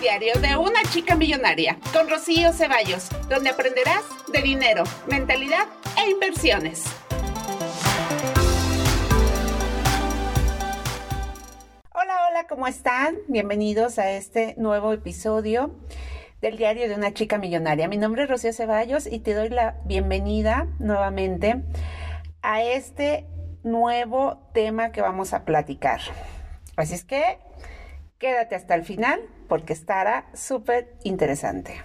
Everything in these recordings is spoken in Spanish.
diario de una chica millonaria con Rocío Ceballos, donde aprenderás de dinero, mentalidad e inversiones. Hola, hola, ¿cómo están? Bienvenidos a este nuevo episodio del diario de una chica millonaria. Mi nombre es Rocío Ceballos y te doy la bienvenida nuevamente a este nuevo tema que vamos a platicar. Así es que quédate hasta el final porque estará súper interesante.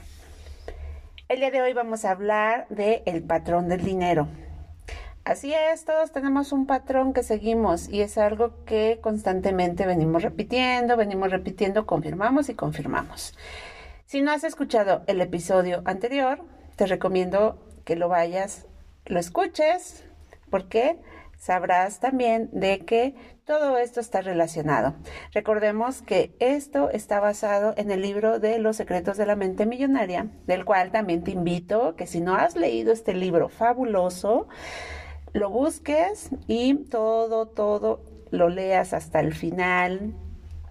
El día de hoy vamos a hablar de el patrón del dinero. Así es, todos tenemos un patrón que seguimos y es algo que constantemente venimos repitiendo, venimos repitiendo, confirmamos y confirmamos. Si no has escuchado el episodio anterior, te recomiendo que lo vayas, lo escuches, porque sabrás también de que todo esto está relacionado. Recordemos que esto está basado en el libro de Los secretos de la mente millonaria, del cual también te invito que si no has leído este libro fabuloso, lo busques y todo, todo lo leas hasta el final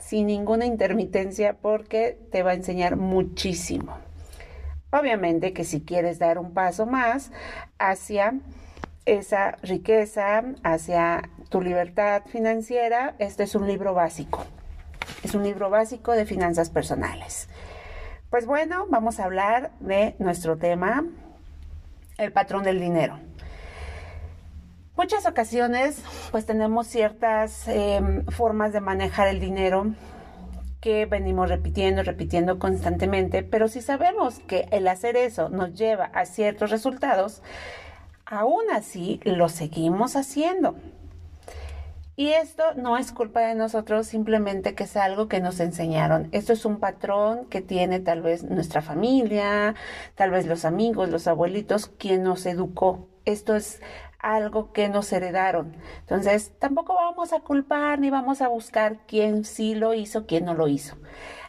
sin ninguna intermitencia porque te va a enseñar muchísimo. Obviamente que si quieres dar un paso más hacia esa riqueza, hacia tu libertad financiera, este es un libro básico. Es un libro básico de finanzas personales. Pues bueno, vamos a hablar de nuestro tema, el patrón del dinero. Muchas ocasiones, pues tenemos ciertas em, formas de manejar el dinero que venimos repitiendo, repitiendo constantemente, pero si sabemos que el hacer eso nos lleva a ciertos resultados, aún así lo seguimos haciendo. Y esto no es culpa de nosotros, simplemente que es algo que nos enseñaron. Esto es un patrón que tiene tal vez nuestra familia, tal vez los amigos, los abuelitos, quien nos educó. Esto es algo que nos heredaron. Entonces, tampoco vamos a culpar ni vamos a buscar quién sí lo hizo, quién no lo hizo.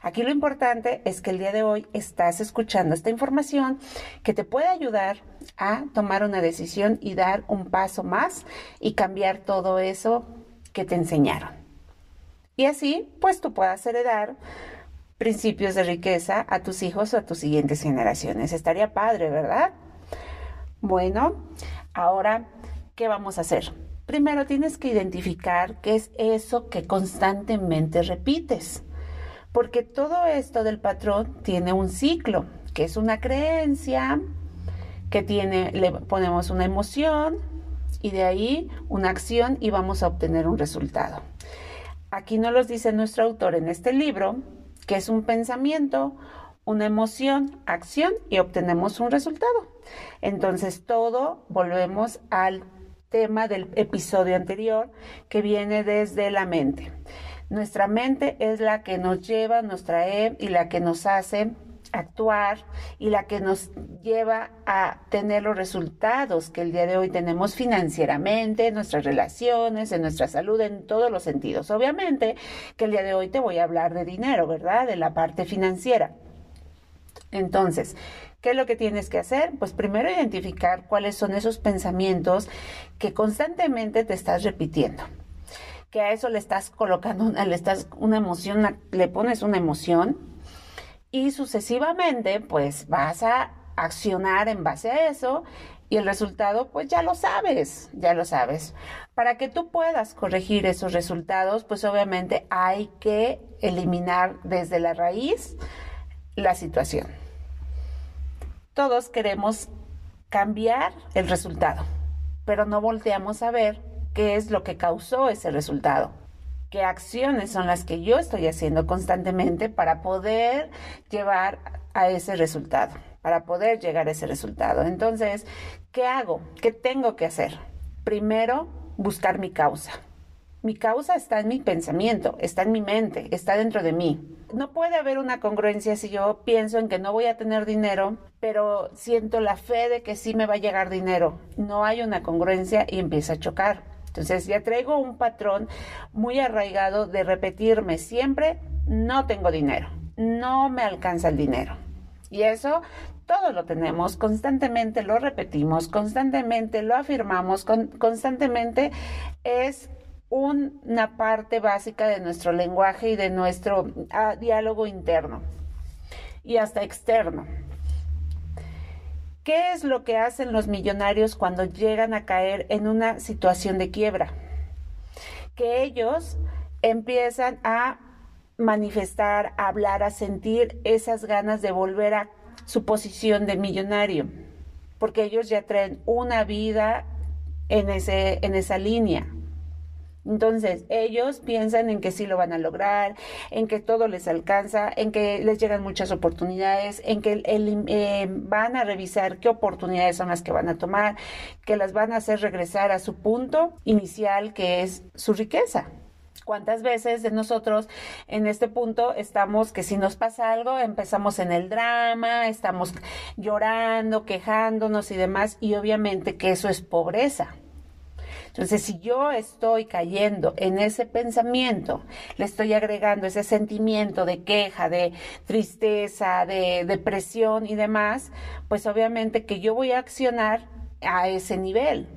Aquí lo importante es que el día de hoy estás escuchando esta información que te puede ayudar a tomar una decisión y dar un paso más y cambiar todo eso que te enseñaron. Y así, pues tú puedas heredar principios de riqueza a tus hijos o a tus siguientes generaciones. Estaría padre, ¿verdad? Bueno, ahora ¿qué vamos a hacer? Primero tienes que identificar qué es eso que constantemente repites, porque todo esto del patrón tiene un ciclo, que es una creencia, que tiene, le ponemos una emoción y de ahí una acción y vamos a obtener un resultado. Aquí nos lo dice nuestro autor en este libro, que es un pensamiento, una emoción, acción y obtenemos un resultado. Entonces todo volvemos al tema del episodio anterior que viene desde la mente. Nuestra mente es la que nos lleva, nos trae y la que nos hace actuar y la que nos lleva a tener los resultados que el día de hoy tenemos financieramente, en nuestras relaciones, en nuestra salud, en todos los sentidos. Obviamente que el día de hoy te voy a hablar de dinero, ¿verdad? De la parte financiera. Entonces, ¿Qué es lo que tienes que hacer? Pues primero identificar cuáles son esos pensamientos que constantemente te estás repitiendo. Que a eso le estás colocando, le estás una emoción, le pones una emoción y sucesivamente pues vas a accionar en base a eso y el resultado pues ya lo sabes, ya lo sabes. Para que tú puedas corregir esos resultados pues obviamente hay que eliminar desde la raíz la situación todos queremos cambiar el resultado, pero no volteamos a ver qué es lo que causó ese resultado. ¿Qué acciones son las que yo estoy haciendo constantemente para poder llevar a ese resultado? Para poder llegar a ese resultado. Entonces, ¿qué hago? ¿Qué tengo que hacer? Primero, buscar mi causa. Mi causa está en mi pensamiento, está en mi mente, está dentro de mí no puede haber una congruencia si yo pienso en que no voy a tener dinero, pero siento la fe de que sí me va a llegar dinero. No hay una congruencia y empieza a chocar. Entonces ya traigo un patrón muy arraigado de repetirme siempre, no tengo dinero, no me alcanza el dinero. Y eso todos lo tenemos, constantemente lo repetimos, constantemente lo afirmamos, constantemente es una parte básica de nuestro lenguaje y de nuestro ah, diálogo interno. y hasta externo. ¿Qué es lo que hacen los millonarios cuando llegan a caer en una situación de quiebra? Que ellos empiezan a manifestar, a hablar, a sentir esas ganas de volver a su posición de millonario, porque ellos ya traen una vida en, ese, en esa línea. Entonces, ellos piensan en que sí lo van a lograr, en que todo les alcanza, en que les llegan muchas oportunidades, en que eh, van a revisar qué oportunidades son las que van a tomar, que las van a hacer regresar a su punto inicial, que es su riqueza. ¿Cuántas veces de nosotros en este punto estamos que si nos pasa algo empezamos en el drama, estamos llorando, quejándonos y demás y obviamente que eso es pobreza. Entonces, si yo estoy cayendo en ese pensamiento, le estoy agregando ese sentimiento de queja, de tristeza, de depresión y demás, pues obviamente que yo voy a accionar a ese nivel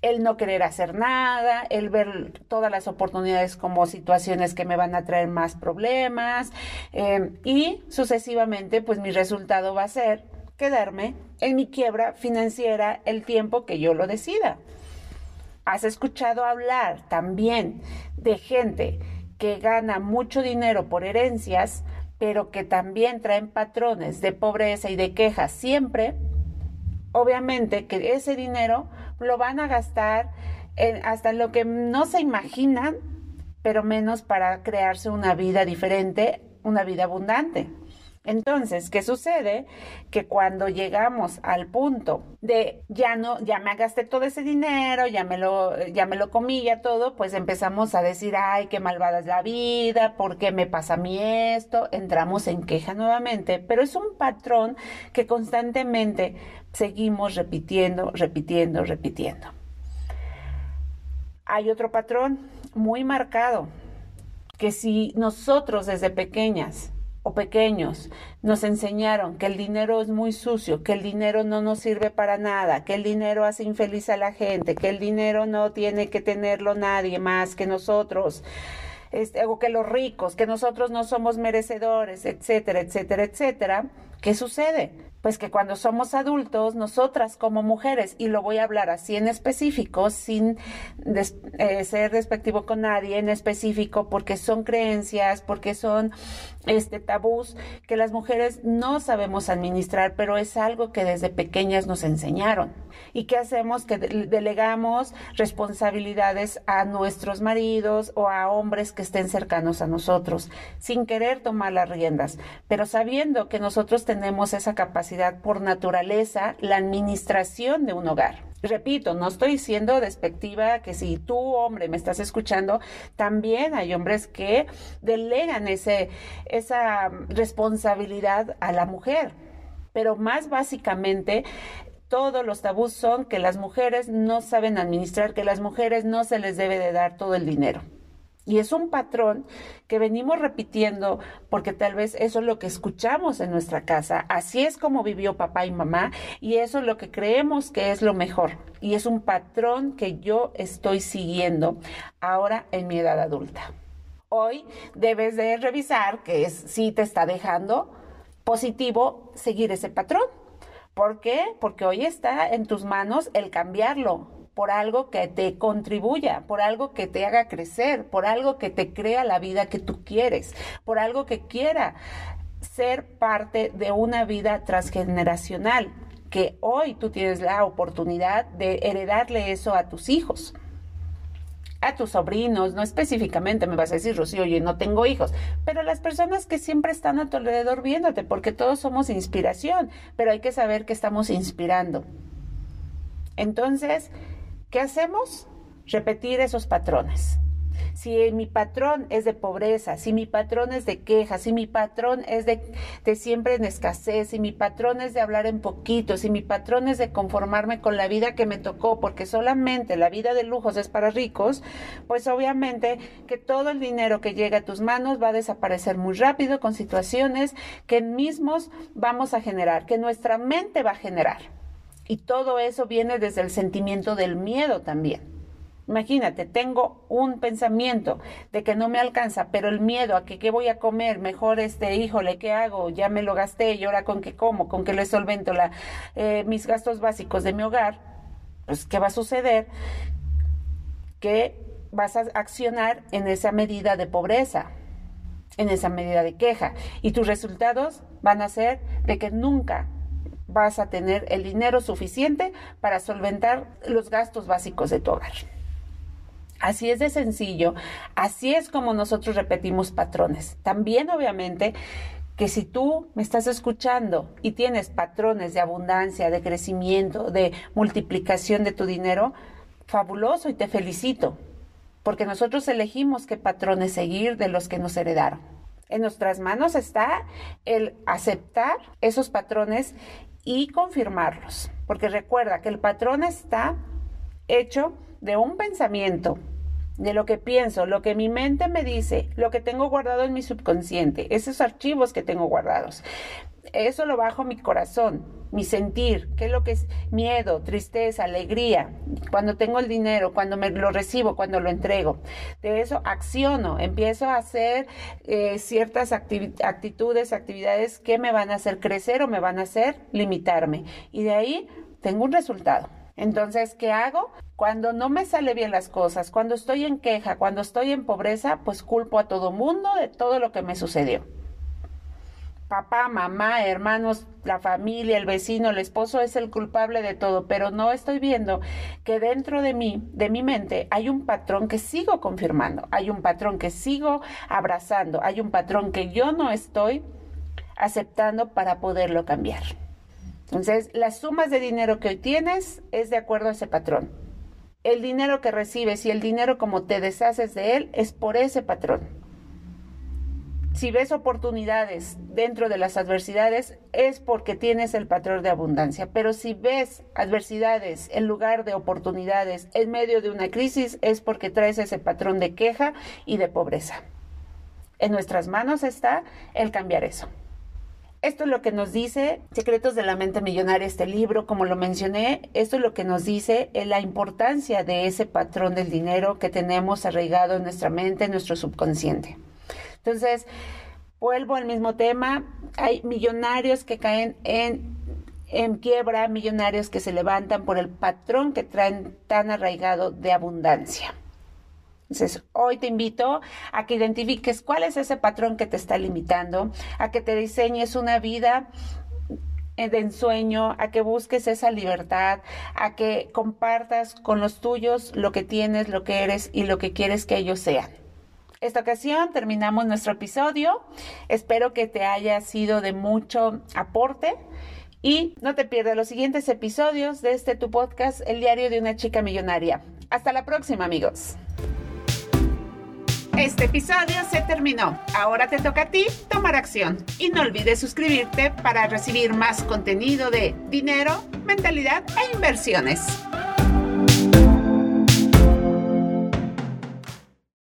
el no querer hacer nada, el ver todas las oportunidades como situaciones que me van a traer más problemas eh, y sucesivamente pues mi resultado va a ser quedarme en mi quiebra financiera el tiempo que yo lo decida. ¿Has escuchado hablar también de gente que gana mucho dinero por herencias, pero que también traen patrones de pobreza y de quejas siempre? Obviamente que ese dinero lo van a gastar en hasta lo que no se imaginan, pero menos para crearse una vida diferente, una vida abundante. Entonces, ¿qué sucede? Que cuando llegamos al punto de ya no, ya me gasté todo ese dinero, ya me lo, ya me lo comí, ya todo, pues empezamos a decir, ay, qué malvada es la vida, ¿por qué me pasa a mí esto? Entramos en queja nuevamente, pero es un patrón que constantemente seguimos repitiendo, repitiendo, repitiendo. Hay otro patrón muy marcado, que si nosotros desde pequeñas o pequeños nos enseñaron que el dinero es muy sucio, que el dinero no nos sirve para nada, que el dinero hace infeliz a la gente, que el dinero no tiene que tenerlo nadie más que nosotros, este, o que los ricos, que nosotros no somos merecedores, etcétera, etcétera, etcétera, ¿qué sucede? Pues que cuando somos adultos, nosotras como mujeres, y lo voy a hablar así en específico, sin eh, ser despectivo con nadie en específico, porque son creencias, porque son este tabús que las mujeres no sabemos administrar, pero es algo que desde pequeñas nos enseñaron. ¿Y qué hacemos? Que delegamos responsabilidades a nuestros maridos o a hombres que estén cercanos a nosotros, sin querer tomar las riendas, pero sabiendo que nosotros tenemos esa capacidad por naturaleza la administración de un hogar. Repito, no estoy siendo despectiva que si tú, hombre, me estás escuchando, también hay hombres que delegan ese, esa responsabilidad a la mujer. Pero más básicamente, todos los tabús son que las mujeres no saben administrar, que las mujeres no se les debe de dar todo el dinero. Y es un patrón que venimos repitiendo porque tal vez eso es lo que escuchamos en nuestra casa. Así es como vivió papá y mamá y eso es lo que creemos que es lo mejor. Y es un patrón que yo estoy siguiendo ahora en mi edad adulta. Hoy debes de revisar que si te está dejando positivo seguir ese patrón. ¿Por qué? Porque hoy está en tus manos el cambiarlo, por algo que te contribuya, por algo que te haga crecer, por algo que te crea la vida que tú quieres, por algo que quiera ser parte de una vida transgeneracional, que hoy tú tienes la oportunidad de heredarle eso a tus hijos a tus sobrinos, no específicamente me vas a decir, Rocío, yo no tengo hijos, pero las personas que siempre están a tu alrededor viéndote, porque todos somos inspiración, pero hay que saber que estamos inspirando. Entonces, ¿Qué hacemos? Repetir esos patrones. Si mi patrón es de pobreza, si mi patrón es de quejas, si mi patrón es de, siempre en escasez, si mi patrón es de hablar en poquito, si mi patrón es de conformarme con la vida que me tocó, porque solamente la vida de lujos es para ricos, pues obviamente que todo el dinero que llega a tus manos va a desaparecer muy rápido con situaciones que mismos vamos a generar, que nuestra mente va a generar. Y todo eso viene desde el sentimiento del miedo también. Imagínate, tengo un pensamiento de que no me alcanza, pero el miedo a que qué voy a comer, mejor este, híjole, ¿qué hago? Ya me lo gasté y ahora con qué como, con qué le solvento la, eh, mis gastos básicos de mi hogar, pues ¿qué va a suceder? Que vas a accionar en esa medida de pobreza, en esa medida de queja, y tus resultados van a ser de que nunca vas a tener el dinero suficiente para solventar los gastos básicos de tu hogar. Así es de sencillo, así es como nosotros repetimos patrones. También obviamente que si tú me estás escuchando y tienes patrones de abundancia, de crecimiento, de multiplicación de tu dinero, fabuloso y te felicito, porque nosotros elegimos qué patrones seguir de los que nos heredaron. En nuestras manos está el aceptar esos patrones y confirmarlos, porque recuerda que el patrón está hecho de un pensamiento, de lo que pienso, lo que mi mente me dice, lo que tengo guardado en mi subconsciente, esos archivos que tengo guardados. Eso lo bajo mi corazón, mi sentir, qué es lo que es miedo, tristeza, alegría, cuando tengo el dinero, cuando me lo recibo, cuando lo entrego. De eso acciono, empiezo a hacer eh, ciertas actitudes, actividades que me van a hacer crecer o me van a hacer limitarme. Y de ahí tengo un resultado. Entonces, ¿qué hago? Cuando no me sale bien las cosas, cuando estoy en queja, cuando estoy en pobreza, pues culpo a todo mundo de todo lo que me sucedió. Papá, mamá, hermanos, la familia, el vecino, el esposo es el culpable de todo, pero no estoy viendo que dentro de mí, de mi mente, hay un patrón que sigo confirmando, hay un patrón que sigo abrazando, hay un patrón que yo no estoy aceptando para poderlo cambiar. Entonces, las sumas de dinero que hoy tienes es de acuerdo a ese patrón. El dinero que recibes y el dinero como te deshaces de él es por ese patrón. Si ves oportunidades dentro de las adversidades es porque tienes el patrón de abundancia, pero si ves adversidades en lugar de oportunidades en medio de una crisis es porque traes ese patrón de queja y de pobreza. En nuestras manos está el cambiar eso. Esto es lo que nos dice Secretos de la Mente Millonaria, este libro, como lo mencioné, esto es lo que nos dice la importancia de ese patrón del dinero que tenemos arraigado en nuestra mente, en nuestro subconsciente. Entonces, vuelvo al mismo tema, hay millonarios que caen en en quiebra, millonarios que se levantan por el patrón que traen tan arraigado de abundancia. Entonces, hoy te invito a que identifiques cuál es ese patrón que te está limitando, a que te diseñes una vida de ensueño, a que busques esa libertad, a que compartas con los tuyos lo que tienes, lo que eres y lo que quieres que ellos sean. Esta ocasión terminamos nuestro episodio. Espero que te haya sido de mucho aporte. Y no te pierdas los siguientes episodios de este tu podcast, El diario de una chica millonaria. Hasta la próxima, amigos. Este episodio se terminó. Ahora te toca a ti tomar acción. Y no olvides suscribirte para recibir más contenido de dinero, mentalidad e inversiones.